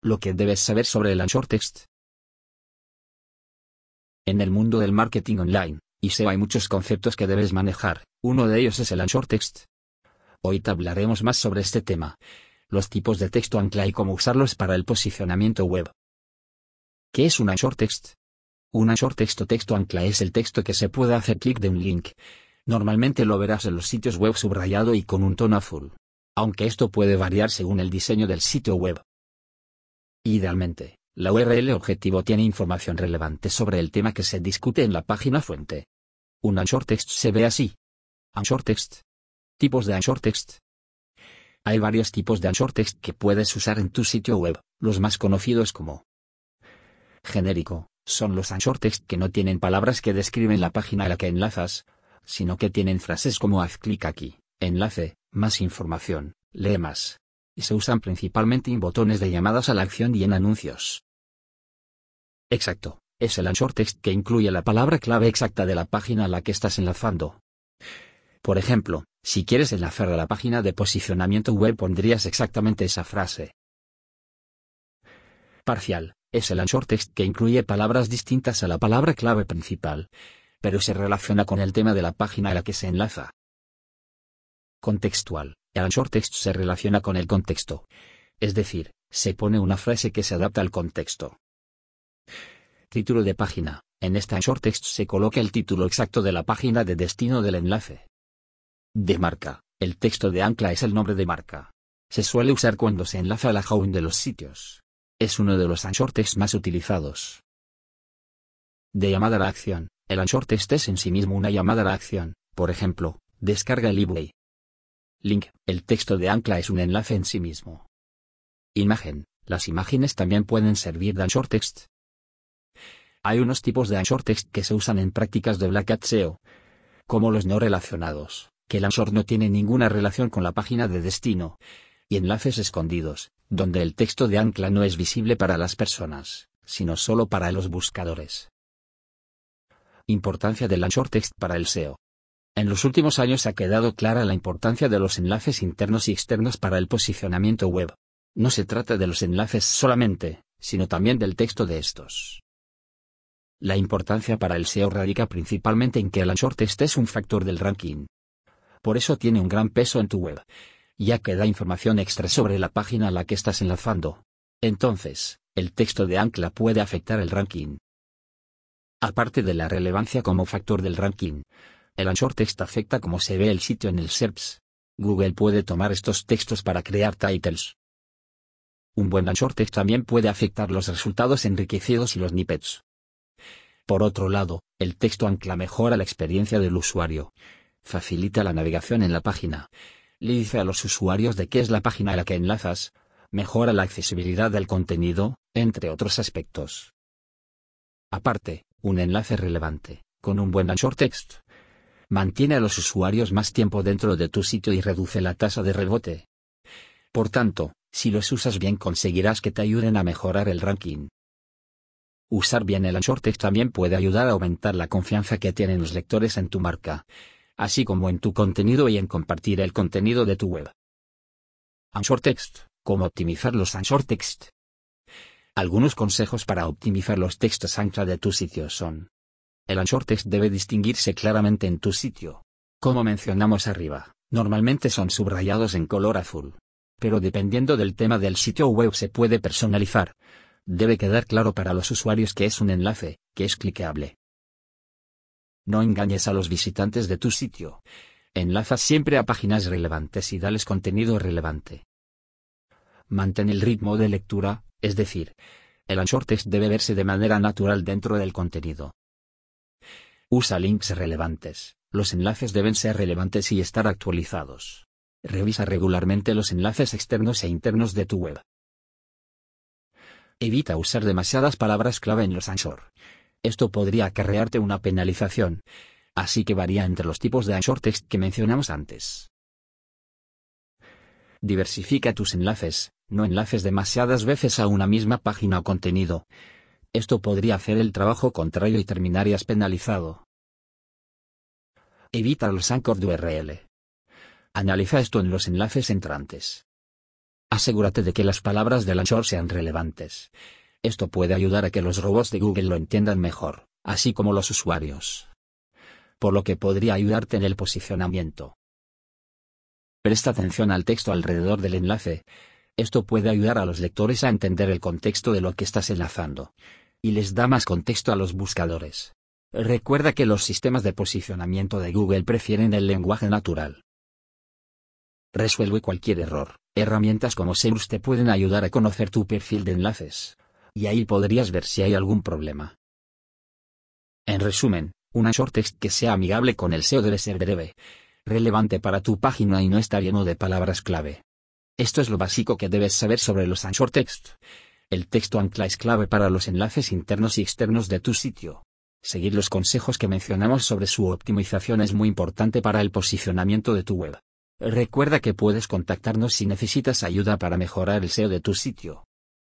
Lo que debes saber sobre el Anchor Text. En el mundo del marketing online y hay muchos conceptos que debes manejar, uno de ellos es el Anchor Text. Hoy te hablaremos más sobre este tema, los tipos de texto ancla y cómo usarlos para el posicionamiento web. ¿Qué es un Anchor Text? Un Anchor Text o texto ancla es el texto que se puede hacer clic de un link. Normalmente lo verás en los sitios web subrayado y con un tono azul. Aunque esto puede variar según el diseño del sitio web. Idealmente, la URL objetivo tiene información relevante sobre el tema que se discute en la página fuente. Un Anchor Text se ve así. Anchor Text. Tipos de Anchor Text. Hay varios tipos de Anchor Text que puedes usar en tu sitio web, los más conocidos como genérico, son los Anchor Text que no tienen palabras que describen la página a la que enlazas, sino que tienen frases como haz clic aquí, enlace, más información, lee más. Y se usan principalmente en botones de llamadas a la acción y en anuncios. Exacto, es el Anchor Text que incluye la palabra clave exacta de la página a la que estás enlazando. Por ejemplo, si quieres enlazar a la página de posicionamiento web pondrías exactamente esa frase. Parcial, es el Anchor Text que incluye palabras distintas a la palabra clave principal, pero se relaciona con el tema de la página a la que se enlaza. Contextual, el Anchor Text se relaciona con el contexto. Es decir, se pone una frase que se adapta al contexto. Título de página. En esta Anchor Text se coloca el título exacto de la página de destino del enlace. De marca. El texto de ancla es el nombre de marca. Se suele usar cuando se enlaza a la home de los sitios. Es uno de los Anchor Text más utilizados. De llamada a la acción. El Anchor Text es en sí mismo una llamada a la acción. Por ejemplo, descarga el ebook. Link. El texto de ancla es un enlace en sí mismo. Imagen. Las imágenes también pueden servir de Anchor Text. Hay unos tipos de Anchor Text que se usan en prácticas de Black Hat SEO, como los no relacionados, que el Anchor no tiene ninguna relación con la página de destino, y enlaces escondidos, donde el texto de ancla no es visible para las personas, sino solo para los buscadores. Importancia del Anchor Text para el SEO. En los últimos años ha quedado clara la importancia de los enlaces internos y externos para el posicionamiento web. No se trata de los enlaces solamente, sino también del texto de estos. La importancia para el SEO radica principalmente en que el Anchor Text es un factor del ranking. Por eso tiene un gran peso en tu web, ya que da información extra sobre la página a la que estás enlazando. Entonces, el texto de ancla puede afectar el ranking. Aparte de la relevancia como factor del ranking, el Anchor Text afecta cómo se ve el sitio en el SERPs. Google puede tomar estos textos para crear titles. Un buen Anchor Text también puede afectar los resultados enriquecidos y los snippets. Por otro lado, el texto ancla mejora la experiencia del usuario. Facilita la navegación en la página. Le dice a los usuarios de qué es la página a la que enlazas. Mejora la accesibilidad del contenido, entre otros aspectos. Aparte, un enlace relevante, con un buen Anchor Text, mantiene a los usuarios más tiempo dentro de tu sitio y reduce la tasa de rebote. Por tanto, si los usas bien conseguirás que te ayuden a mejorar el ranking. Usar bien el Anchor Text también puede ayudar a aumentar la confianza que tienen los lectores en tu marca, así como en tu contenido y en compartir el contenido de tu web. Anchor Text, cómo optimizar los Anchor Text. Algunos consejos para optimizar los textos ancla de tu sitio son. El Anchor Text debe distinguirse claramente en tu sitio. Como mencionamos arriba, normalmente son subrayados en color azul. Pero dependiendo del tema del sitio web se puede personalizar. Debe quedar claro para los usuarios que es un enlace, que es cliqueable. No engañes a los visitantes de tu sitio. Enlaza siempre a páginas relevantes y dales contenido relevante. Mantén el ritmo de lectura, es decir, el Anchor Text debe verse de manera natural dentro del contenido. Usa links relevantes. Los enlaces deben ser relevantes y estar actualizados. Revisa regularmente los enlaces externos e internos de tu web. Evita usar demasiadas palabras clave en los Anchor. Esto podría acarrearte una penalización. Así que varía entre los tipos de Anchor Text que mencionamos antes. Diversifica tus enlaces, no enlaces demasiadas veces a una misma página o contenido. Esto podría hacer el trabajo contrario y terminarías penalizado. Evita los anchors de URL. Analiza esto en los enlaces entrantes. Asegúrate de que las palabras del anchor sean relevantes. Esto puede ayudar a que los robots de Google lo entiendan mejor, así como los usuarios. Por lo que podría ayudarte en el posicionamiento. Presta atención al texto alrededor del enlace. Esto puede ayudar a los lectores a entender el contexto de lo que estás enlazando. Y les da más contexto a los buscadores. Recuerda que los sistemas de posicionamiento de Google prefieren el lenguaje natural. Resuelve cualquier error. Herramientas como Seus te pueden ayudar a conocer tu perfil de enlaces. Y ahí podrías ver si hay algún problema. En resumen, una short text que sea amigable con el SEO debe ser breve, relevante para tu página y no estar lleno de palabras clave. Esto es lo básico que debes saber sobre los short text. El texto ancla es clave para los enlaces internos y externos de tu sitio. Seguir los consejos que mencionamos sobre su optimización es muy importante para el posicionamiento de tu web. Recuerda que puedes contactarnos si necesitas ayuda para mejorar el SEO de tu sitio.